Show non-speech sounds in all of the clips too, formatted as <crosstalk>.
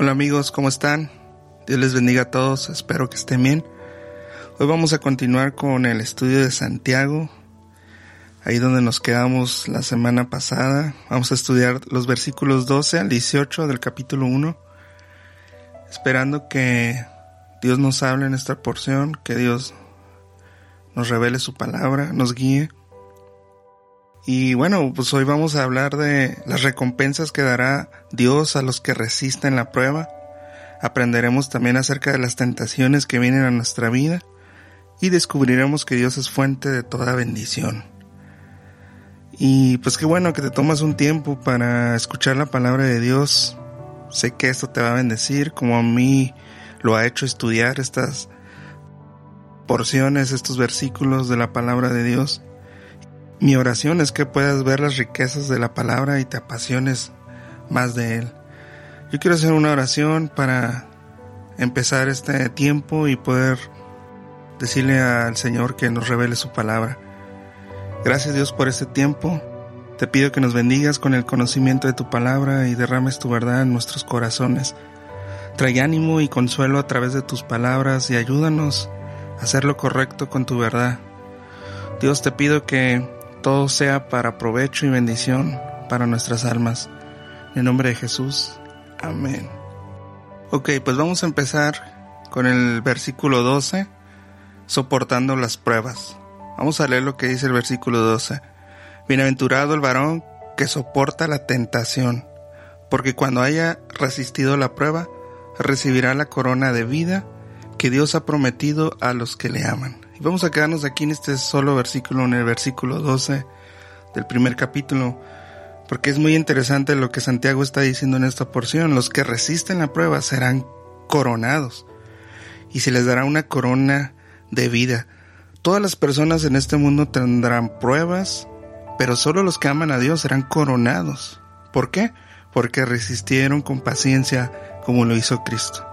Hola amigos, ¿cómo están? Dios les bendiga a todos, espero que estén bien. Hoy vamos a continuar con el estudio de Santiago, ahí donde nos quedamos la semana pasada. Vamos a estudiar los versículos 12 al 18 del capítulo 1, esperando que Dios nos hable en esta porción, que Dios nos revele su palabra, nos guíe. Y bueno, pues hoy vamos a hablar de las recompensas que dará Dios a los que resisten la prueba. Aprenderemos también acerca de las tentaciones que vienen a nuestra vida y descubriremos que Dios es fuente de toda bendición. Y pues qué bueno que te tomas un tiempo para escuchar la palabra de Dios. Sé que esto te va a bendecir como a mí lo ha hecho estudiar estas porciones, estos versículos de la palabra de Dios. Mi oración es que puedas ver las riquezas de la palabra y te apasiones más de Él. Yo quiero hacer una oración para empezar este tiempo y poder decirle al Señor que nos revele su palabra. Gracias Dios por este tiempo. Te pido que nos bendigas con el conocimiento de tu palabra y derrames tu verdad en nuestros corazones. Trae ánimo y consuelo a través de tus palabras y ayúdanos a hacer lo correcto con tu verdad. Dios te pido que todo sea para provecho y bendición para nuestras almas. En nombre de Jesús. Amén. Ok, pues vamos a empezar con el versículo 12, soportando las pruebas. Vamos a leer lo que dice el versículo 12. Bienaventurado el varón que soporta la tentación, porque cuando haya resistido la prueba, recibirá la corona de vida que Dios ha prometido a los que le aman. Y vamos a quedarnos aquí en este solo versículo, en el versículo 12 del primer capítulo, porque es muy interesante lo que Santiago está diciendo en esta porción. Los que resisten la prueba serán coronados y se les dará una corona de vida. Todas las personas en este mundo tendrán pruebas, pero solo los que aman a Dios serán coronados. ¿Por qué? Porque resistieron con paciencia como lo hizo Cristo.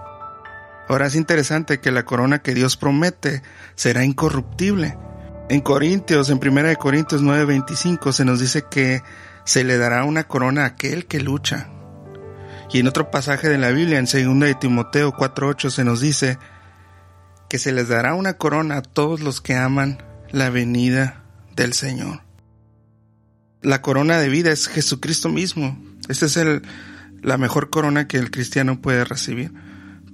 Ahora es interesante que la corona que Dios promete será incorruptible. En Corintios, en 1 Corintios 9:25 se nos dice que se le dará una corona a aquel que lucha. Y en otro pasaje de la Biblia, en 2 de Timoteo 4:8 se nos dice que se les dará una corona a todos los que aman la venida del Señor. La corona de vida es Jesucristo mismo. Esta es el, la mejor corona que el cristiano puede recibir.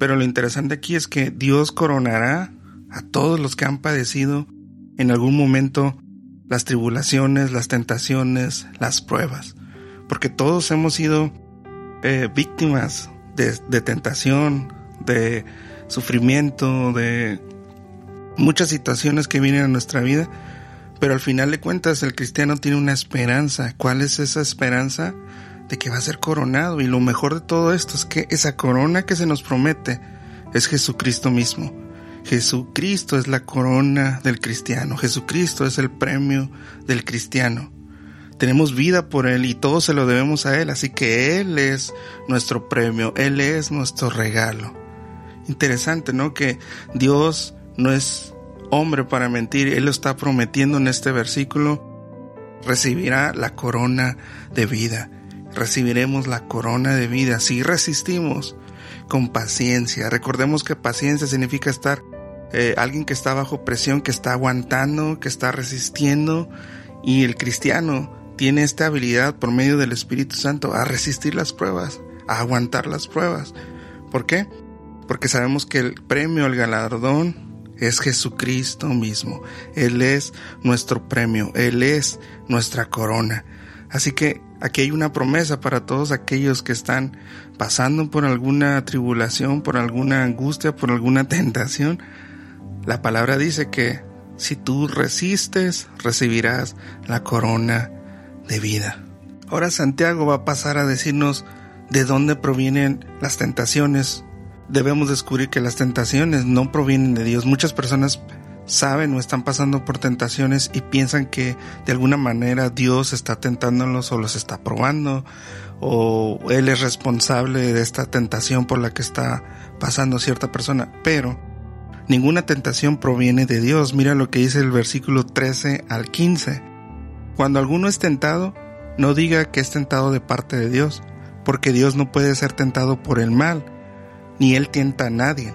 Pero lo interesante aquí es que Dios coronará a todos los que han padecido en algún momento las tribulaciones, las tentaciones, las pruebas. Porque todos hemos sido eh, víctimas de, de tentación, de sufrimiento, de muchas situaciones que vienen a nuestra vida. Pero al final de cuentas el cristiano tiene una esperanza. ¿Cuál es esa esperanza? De que va a ser coronado y lo mejor de todo esto es que esa corona que se nos promete es Jesucristo mismo. Jesucristo es la corona del cristiano, Jesucristo es el premio del cristiano. Tenemos vida por Él y todo se lo debemos a Él, así que Él es nuestro premio, Él es nuestro regalo. Interesante, ¿no? Que Dios no es hombre para mentir, Él lo está prometiendo en este versículo, recibirá la corona de vida recibiremos la corona de vida si resistimos con paciencia. Recordemos que paciencia significa estar eh, alguien que está bajo presión, que está aguantando, que está resistiendo y el cristiano tiene esta habilidad por medio del Espíritu Santo a resistir las pruebas, a aguantar las pruebas. ¿Por qué? Porque sabemos que el premio, el galardón es Jesucristo mismo. Él es nuestro premio, Él es nuestra corona. Así que aquí hay una promesa para todos aquellos que están pasando por alguna tribulación, por alguna angustia, por alguna <laughs> tentación. La palabra dice que si tú resistes, recibirás la corona de vida. Ahora Santiago va a pasar a decirnos de dónde provienen las tentaciones. Debemos descubrir que las tentaciones no provienen de Dios. Muchas personas saben o están pasando por tentaciones y piensan que de alguna manera Dios está tentándolos o los está probando o Él es responsable de esta tentación por la que está pasando cierta persona. Pero ninguna tentación proviene de Dios. Mira lo que dice el versículo 13 al 15. Cuando alguno es tentado, no diga que es tentado de parte de Dios, porque Dios no puede ser tentado por el mal, ni él tienta a nadie,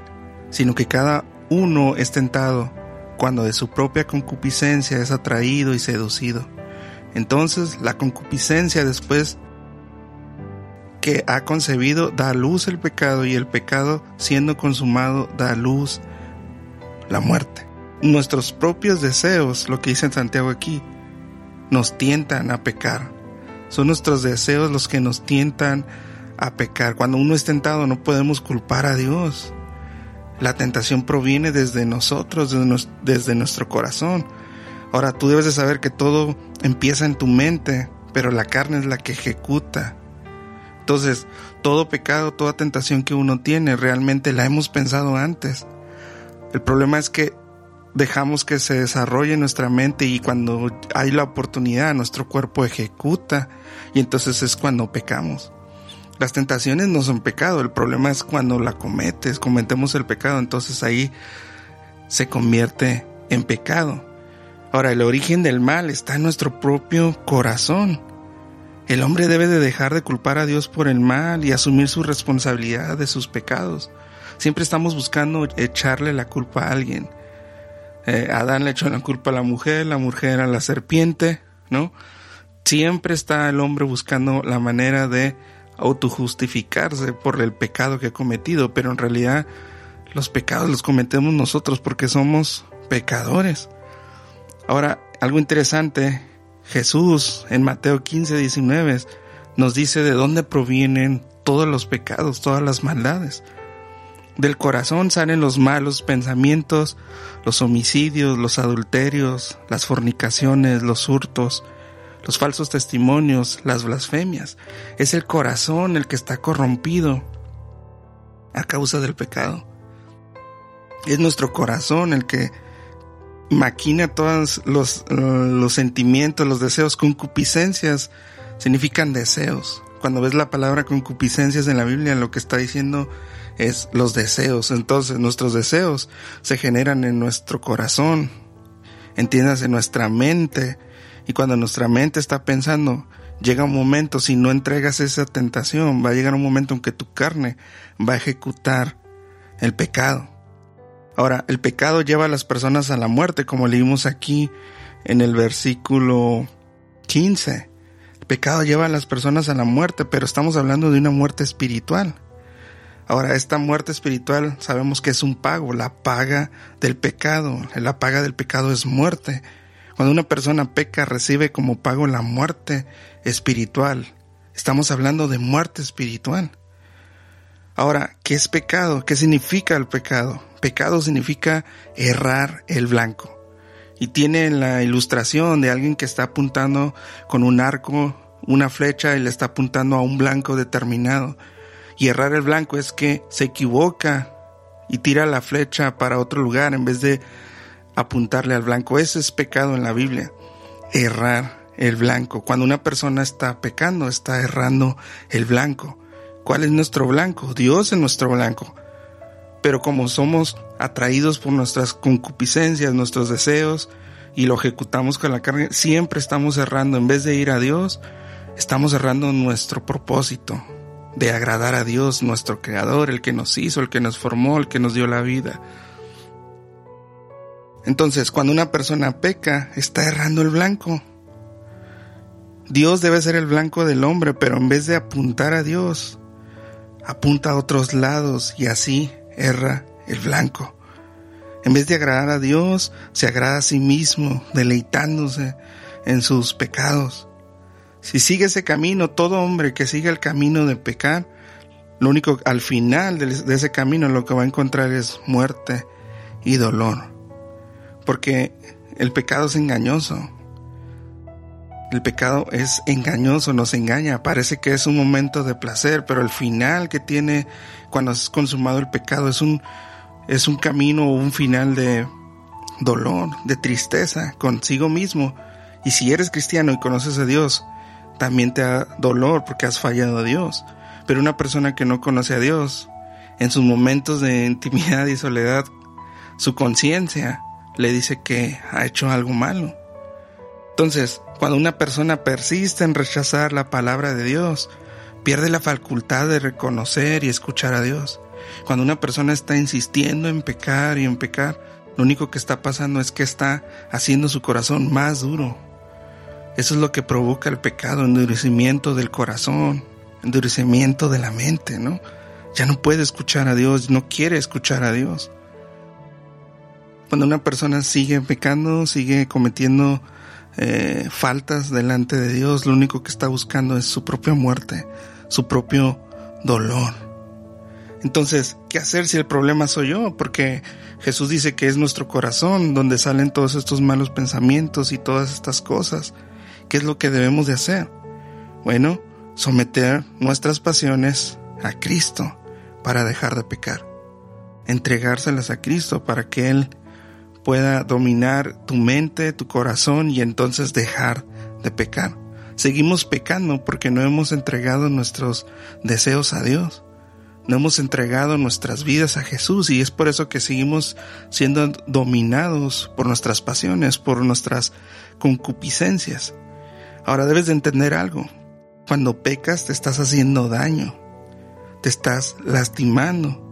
sino que cada uno es tentado cuando de su propia concupiscencia es atraído y seducido. Entonces la concupiscencia después que ha concebido da luz el pecado y el pecado siendo consumado da a luz la muerte. Nuestros propios deseos, lo que dice Santiago aquí, nos tientan a pecar. Son nuestros deseos los que nos tientan a pecar. Cuando uno es tentado no podemos culpar a Dios. La tentación proviene desde nosotros, desde nuestro corazón. Ahora tú debes de saber que todo empieza en tu mente, pero la carne es la que ejecuta. Entonces, todo pecado, toda tentación que uno tiene, realmente la hemos pensado antes. El problema es que dejamos que se desarrolle nuestra mente y cuando hay la oportunidad nuestro cuerpo ejecuta y entonces es cuando pecamos. Las tentaciones no son pecado, el problema es cuando la cometes, cometemos el pecado, entonces ahí se convierte en pecado. Ahora, el origen del mal está en nuestro propio corazón. El hombre debe de dejar de culpar a Dios por el mal y asumir su responsabilidad de sus pecados. Siempre estamos buscando echarle la culpa a alguien. Eh, Adán le echó la culpa a la mujer, la mujer a la serpiente, ¿no? Siempre está el hombre buscando la manera de autojustificarse por el pecado que ha cometido, pero en realidad los pecados los cometemos nosotros porque somos pecadores. Ahora, algo interesante, Jesús en Mateo 15, 19 nos dice de dónde provienen todos los pecados, todas las maldades. Del corazón salen los malos pensamientos, los homicidios, los adulterios, las fornicaciones, los hurtos, los falsos testimonios, las blasfemias. Es el corazón el que está corrompido a causa del pecado. Es nuestro corazón el que maquina todos los, los sentimientos, los deseos. Concupiscencias significan deseos. Cuando ves la palabra concupiscencias en la Biblia, lo que está diciendo es los deseos. Entonces nuestros deseos se generan en nuestro corazón, entiendas, en nuestra mente, y cuando nuestra mente está pensando, llega un momento, si no entregas esa tentación, va a llegar un momento en que tu carne va a ejecutar el pecado. Ahora, el pecado lleva a las personas a la muerte, como leímos aquí en el versículo 15. El pecado lleva a las personas a la muerte, pero estamos hablando de una muerte espiritual. Ahora, esta muerte espiritual sabemos que es un pago, la paga del pecado. La paga del pecado es muerte. Cuando una persona peca recibe como pago la muerte espiritual. Estamos hablando de muerte espiritual. Ahora, ¿qué es pecado? ¿Qué significa el pecado? Pecado significa errar el blanco. Y tiene la ilustración de alguien que está apuntando con un arco, una flecha y le está apuntando a un blanco determinado. Y errar el blanco es que se equivoca y tira la flecha para otro lugar en vez de apuntarle al blanco. Ese es pecado en la Biblia, errar el blanco. Cuando una persona está pecando, está errando el blanco. ¿Cuál es nuestro blanco? Dios es nuestro blanco. Pero como somos atraídos por nuestras concupiscencias, nuestros deseos, y lo ejecutamos con la carne, siempre estamos errando. En vez de ir a Dios, estamos errando nuestro propósito de agradar a Dios, nuestro Creador, el que nos hizo, el que nos formó, el que nos dio la vida. Entonces, cuando una persona peca, está errando el blanco. Dios debe ser el blanco del hombre, pero en vez de apuntar a Dios, apunta a otros lados y así erra el blanco. En vez de agradar a Dios, se agrada a sí mismo, deleitándose en sus pecados. Si sigue ese camino, todo hombre que siga el camino de pecar, lo único al final de ese camino lo que va a encontrar es muerte y dolor porque el pecado es engañoso. El pecado es engañoso, nos engaña, parece que es un momento de placer, pero el final que tiene cuando has consumado el pecado es un, es un camino o un final de dolor, de tristeza consigo mismo. Y si eres cristiano y conoces a Dios, también te da dolor porque has fallado a Dios. Pero una persona que no conoce a Dios, en sus momentos de intimidad y soledad, su conciencia le dice que ha hecho algo malo. Entonces, cuando una persona persiste en rechazar la palabra de Dios, pierde la facultad de reconocer y escuchar a Dios. Cuando una persona está insistiendo en pecar y en pecar, lo único que está pasando es que está haciendo su corazón más duro. Eso es lo que provoca el pecado, endurecimiento del corazón, endurecimiento de la mente, ¿no? Ya no puede escuchar a Dios, no quiere escuchar a Dios. Cuando una persona sigue pecando, sigue cometiendo eh, faltas delante de Dios, lo único que está buscando es su propia muerte, su propio dolor. Entonces, ¿qué hacer si el problema soy yo? Porque Jesús dice que es nuestro corazón donde salen todos estos malos pensamientos y todas estas cosas. ¿Qué es lo que debemos de hacer? Bueno, someter nuestras pasiones a Cristo para dejar de pecar. Entregárselas a Cristo para que Él pueda dominar tu mente, tu corazón y entonces dejar de pecar. Seguimos pecando porque no hemos entregado nuestros deseos a Dios. No hemos entregado nuestras vidas a Jesús y es por eso que seguimos siendo dominados por nuestras pasiones, por nuestras concupiscencias. Ahora debes de entender algo. Cuando pecas te estás haciendo daño, te estás lastimando,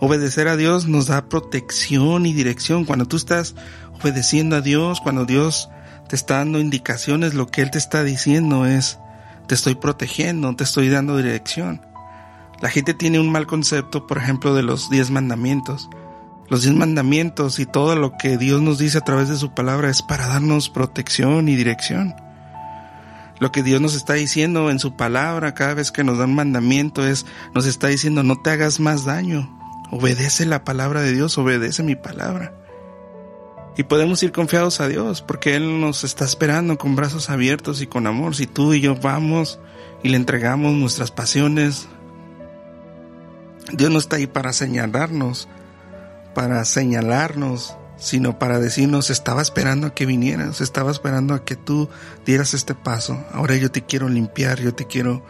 Obedecer a Dios nos da protección y dirección. Cuando tú estás obedeciendo a Dios, cuando Dios te está dando indicaciones, lo que Él te está diciendo es, te estoy protegiendo, te estoy dando dirección. La gente tiene un mal concepto, por ejemplo, de los diez mandamientos. Los diez mandamientos y todo lo que Dios nos dice a través de su palabra es para darnos protección y dirección. Lo que Dios nos está diciendo en su palabra cada vez que nos da un mandamiento es, nos está diciendo no te hagas más daño, Obedece la palabra de Dios, obedece mi palabra. Y podemos ir confiados a Dios porque Él nos está esperando con brazos abiertos y con amor. Si tú y yo vamos y le entregamos nuestras pasiones, Dios no está ahí para señalarnos, para señalarnos, sino para decirnos, estaba esperando a que vinieras, estaba esperando a que tú dieras este paso. Ahora yo te quiero limpiar, yo te quiero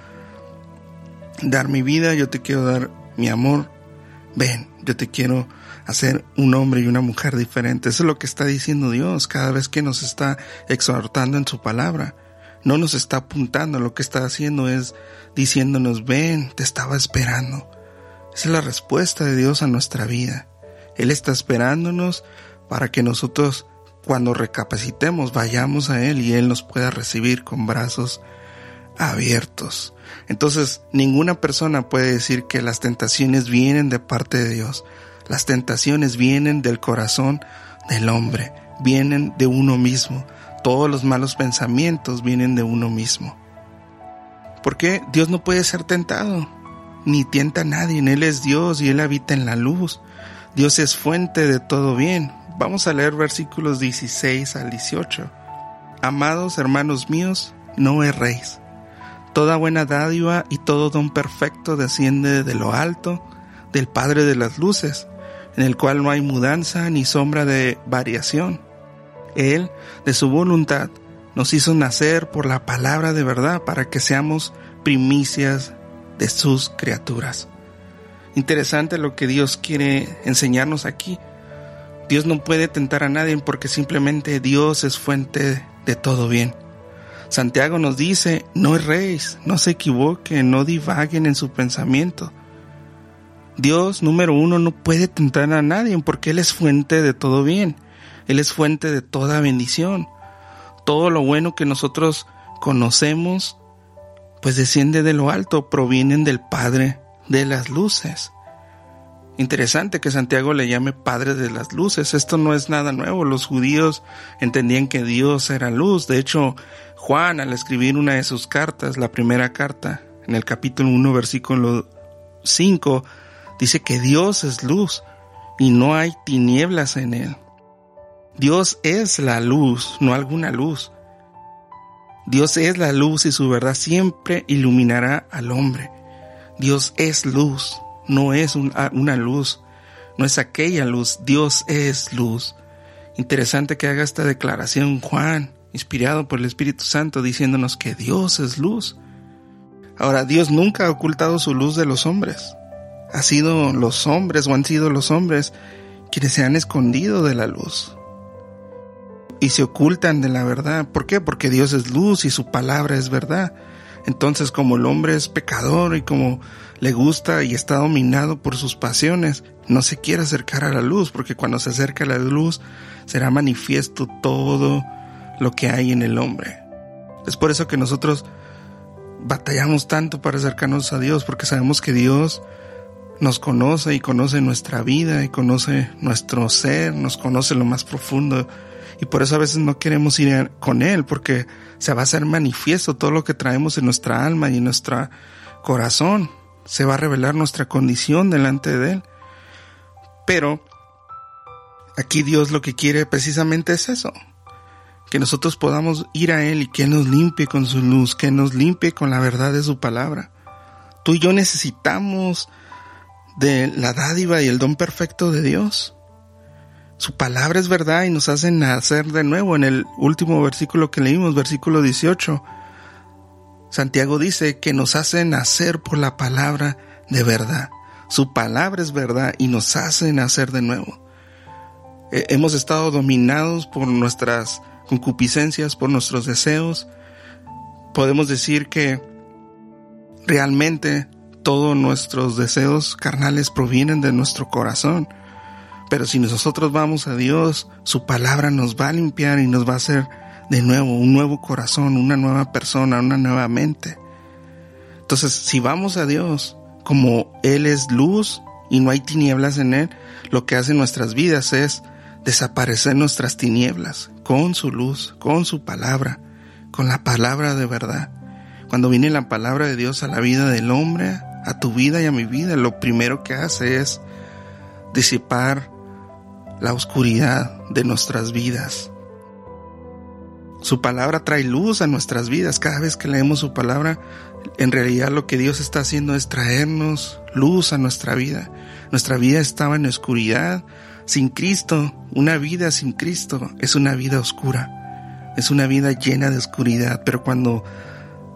dar mi vida, yo te quiero dar mi amor ven, yo te quiero hacer un hombre y una mujer diferentes. Eso es lo que está diciendo Dios cada vez que nos está exhortando en su palabra. No nos está apuntando, lo que está haciendo es diciéndonos, ven, te estaba esperando. Esa es la respuesta de Dios a nuestra vida. Él está esperándonos para que nosotros cuando recapacitemos vayamos a Él y Él nos pueda recibir con brazos abiertos. Entonces, ninguna persona puede decir que las tentaciones vienen de parte de Dios. Las tentaciones vienen del corazón del hombre, vienen de uno mismo. Todos los malos pensamientos vienen de uno mismo. ¿Por qué Dios no puede ser tentado? Ni tienta a nadie. Él es Dios y Él habita en la luz. Dios es fuente de todo bien. Vamos a leer versículos 16 al 18. Amados hermanos míos, no erréis Toda buena dádiva y todo don perfecto desciende de lo alto, del Padre de las Luces, en el cual no hay mudanza ni sombra de variación. Él, de su voluntad, nos hizo nacer por la palabra de verdad para que seamos primicias de sus criaturas. Interesante lo que Dios quiere enseñarnos aquí. Dios no puede tentar a nadie porque simplemente Dios es fuente de todo bien. Santiago nos dice, no erréis, no se equivoquen, no divaguen en su pensamiento. Dios, número uno, no puede tentar a nadie porque Él es fuente de todo bien. Él es fuente de toda bendición. Todo lo bueno que nosotros conocemos, pues desciende de lo alto, provienen del Padre de las luces. Interesante que Santiago le llame Padre de las Luces. Esto no es nada nuevo. Los judíos entendían que Dios era luz. De hecho, Juan, al escribir una de sus cartas, la primera carta, en el capítulo 1, versículo 5, dice que Dios es luz y no hay tinieblas en él. Dios es la luz, no alguna luz. Dios es la luz y su verdad siempre iluminará al hombre. Dios es luz, no es una luz, no es aquella luz, Dios es luz. Interesante que haga esta declaración Juan inspirado por el Espíritu Santo, diciéndonos que Dios es luz. Ahora, Dios nunca ha ocultado su luz de los hombres. Ha sido los hombres o han sido los hombres quienes se han escondido de la luz y se ocultan de la verdad. ¿Por qué? Porque Dios es luz y su palabra es verdad. Entonces, como el hombre es pecador y como le gusta y está dominado por sus pasiones, no se quiere acercar a la luz, porque cuando se acerca a la luz será manifiesto todo lo que hay en el hombre. Es por eso que nosotros batallamos tanto para acercarnos a Dios, porque sabemos que Dios nos conoce y conoce nuestra vida y conoce nuestro ser, nos conoce lo más profundo. Y por eso a veces no queremos ir con Él, porque se va a hacer manifiesto todo lo que traemos en nuestra alma y en nuestro corazón. Se va a revelar nuestra condición delante de Él. Pero aquí Dios lo que quiere precisamente es eso, que nosotros podamos ir a Él y que nos limpie con su luz, que nos limpie con la verdad de su palabra. Tú y yo necesitamos de la dádiva y el don perfecto de Dios. Su palabra es verdad y nos hace nacer de nuevo. En el último versículo que leímos, versículo 18, Santiago dice que nos hace nacer por la palabra de verdad. Su palabra es verdad y nos hace nacer de nuevo. Hemos estado dominados por nuestras concupiscencias, por nuestros deseos. Podemos decir que realmente todos nuestros deseos carnales provienen de nuestro corazón. Pero si nosotros vamos a Dios, su palabra nos va a limpiar y nos va a hacer de nuevo un nuevo corazón, una nueva persona, una nueva mente. Entonces, si vamos a Dios, como Él es luz y no hay tinieblas en Él, lo que hace nuestras vidas es desaparecer nuestras tinieblas con su luz, con su palabra, con la palabra de verdad. Cuando viene la palabra de Dios a la vida del hombre, a tu vida y a mi vida, lo primero que hace es disipar la oscuridad de nuestras vidas. Su palabra trae luz a nuestras vidas. Cada vez que leemos su palabra, en realidad lo que Dios está haciendo es traernos luz a nuestra vida. Nuestra vida estaba en oscuridad, sin Cristo, una vida sin Cristo es una vida oscura, es una vida llena de oscuridad, pero cuando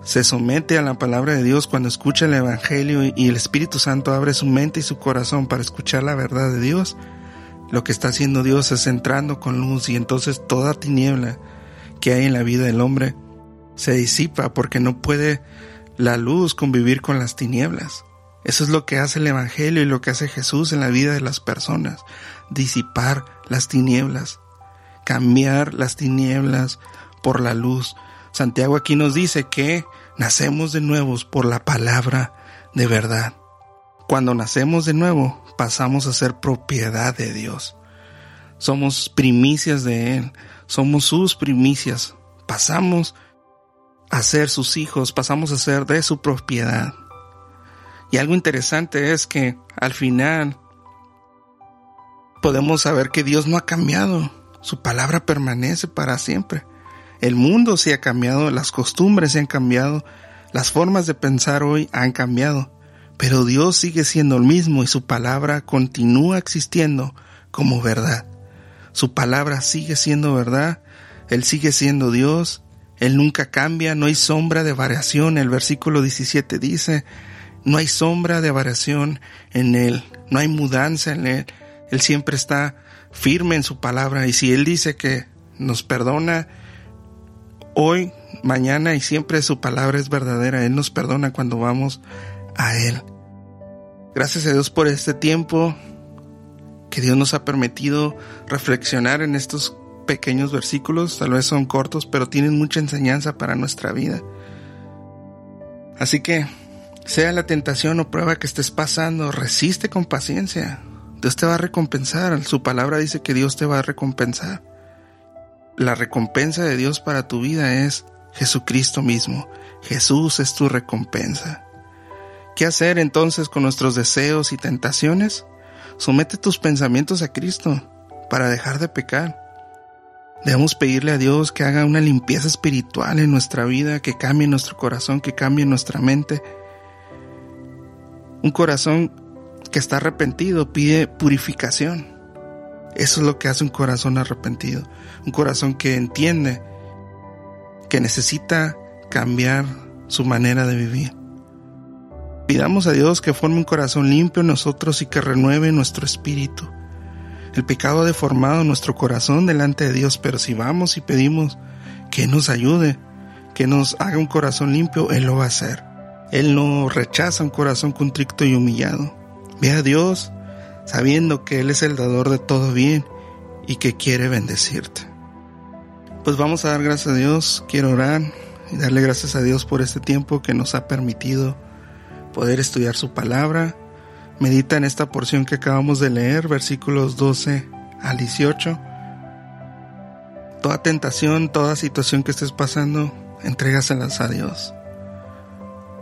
se somete a la palabra de Dios, cuando escucha el Evangelio y el Espíritu Santo abre su mente y su corazón para escuchar la verdad de Dios, lo que está haciendo Dios es entrando con luz y entonces toda tiniebla que hay en la vida del hombre se disipa porque no puede la luz convivir con las tinieblas. Eso es lo que hace el Evangelio y lo que hace Jesús en la vida de las personas disipar las tinieblas, cambiar las tinieblas por la luz. Santiago aquí nos dice que nacemos de nuevo por la palabra de verdad. Cuando nacemos de nuevo, pasamos a ser propiedad de Dios. Somos primicias de Él, somos sus primicias. Pasamos a ser sus hijos, pasamos a ser de su propiedad. Y algo interesante es que al final podemos saber que Dios no ha cambiado. Su palabra permanece para siempre. El mundo se ha cambiado, las costumbres se han cambiado, las formas de pensar hoy han cambiado, pero Dios sigue siendo el mismo y su palabra continúa existiendo como verdad. Su palabra sigue siendo verdad, Él sigue siendo Dios, Él nunca cambia, no hay sombra de variación. El versículo 17 dice, no hay sombra de variación en Él, no hay mudanza en Él. Él siempre está firme en su palabra y si Él dice que nos perdona hoy, mañana y siempre su palabra es verdadera, Él nos perdona cuando vamos a Él. Gracias a Dios por este tiempo que Dios nos ha permitido reflexionar en estos pequeños versículos, tal vez son cortos, pero tienen mucha enseñanza para nuestra vida. Así que, sea la tentación o prueba que estés pasando, resiste con paciencia. Dios te va a recompensar. Su palabra dice que Dios te va a recompensar. La recompensa de Dios para tu vida es Jesucristo mismo. Jesús es tu recompensa. ¿Qué hacer entonces con nuestros deseos y tentaciones? Somete tus pensamientos a Cristo para dejar de pecar. Debemos pedirle a Dios que haga una limpieza espiritual en nuestra vida, que cambie nuestro corazón, que cambie nuestra mente. Un corazón que está arrepentido pide purificación. Eso es lo que hace un corazón arrepentido. Un corazón que entiende que necesita cambiar su manera de vivir. Pidamos a Dios que forme un corazón limpio en nosotros y que renueve nuestro espíritu. El pecado ha deformado nuestro corazón delante de Dios, pero si vamos y pedimos que nos ayude, que nos haga un corazón limpio, Él lo va a hacer. Él no rechaza un corazón contrito y humillado. Ve a Dios sabiendo que Él es el dador de todo bien y que quiere bendecirte. Pues vamos a dar gracias a Dios, quiero orar y darle gracias a Dios por este tiempo que nos ha permitido poder estudiar su palabra. Medita en esta porción que acabamos de leer, versículos 12 al 18. Toda tentación, toda situación que estés pasando, entrégaselas a Dios.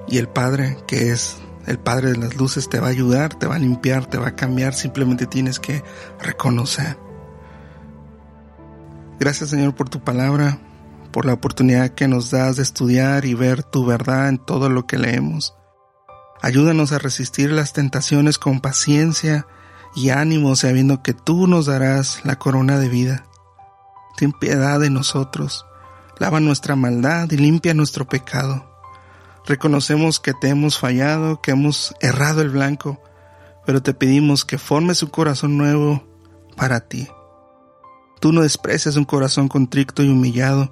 Y el Padre, que es el Padre de las luces, te va a ayudar, te va a limpiar, te va a cambiar. Simplemente tienes que reconocer. Gracias Señor por tu palabra, por la oportunidad que nos das de estudiar y ver tu verdad en todo lo que leemos. Ayúdanos a resistir las tentaciones con paciencia y ánimo, sabiendo que tú nos darás la corona de vida. Ten piedad de nosotros, lava nuestra maldad y limpia nuestro pecado. Reconocemos que te hemos fallado, que hemos errado el blanco, pero te pedimos que formes un corazón nuevo para ti. Tú no desprecias un corazón contrito y humillado,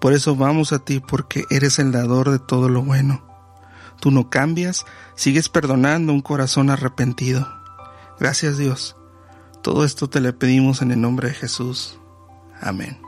por eso vamos a ti porque eres el dador de todo lo bueno. Tú no cambias, sigues perdonando un corazón arrepentido. Gracias Dios. Todo esto te le pedimos en el nombre de Jesús. Amén.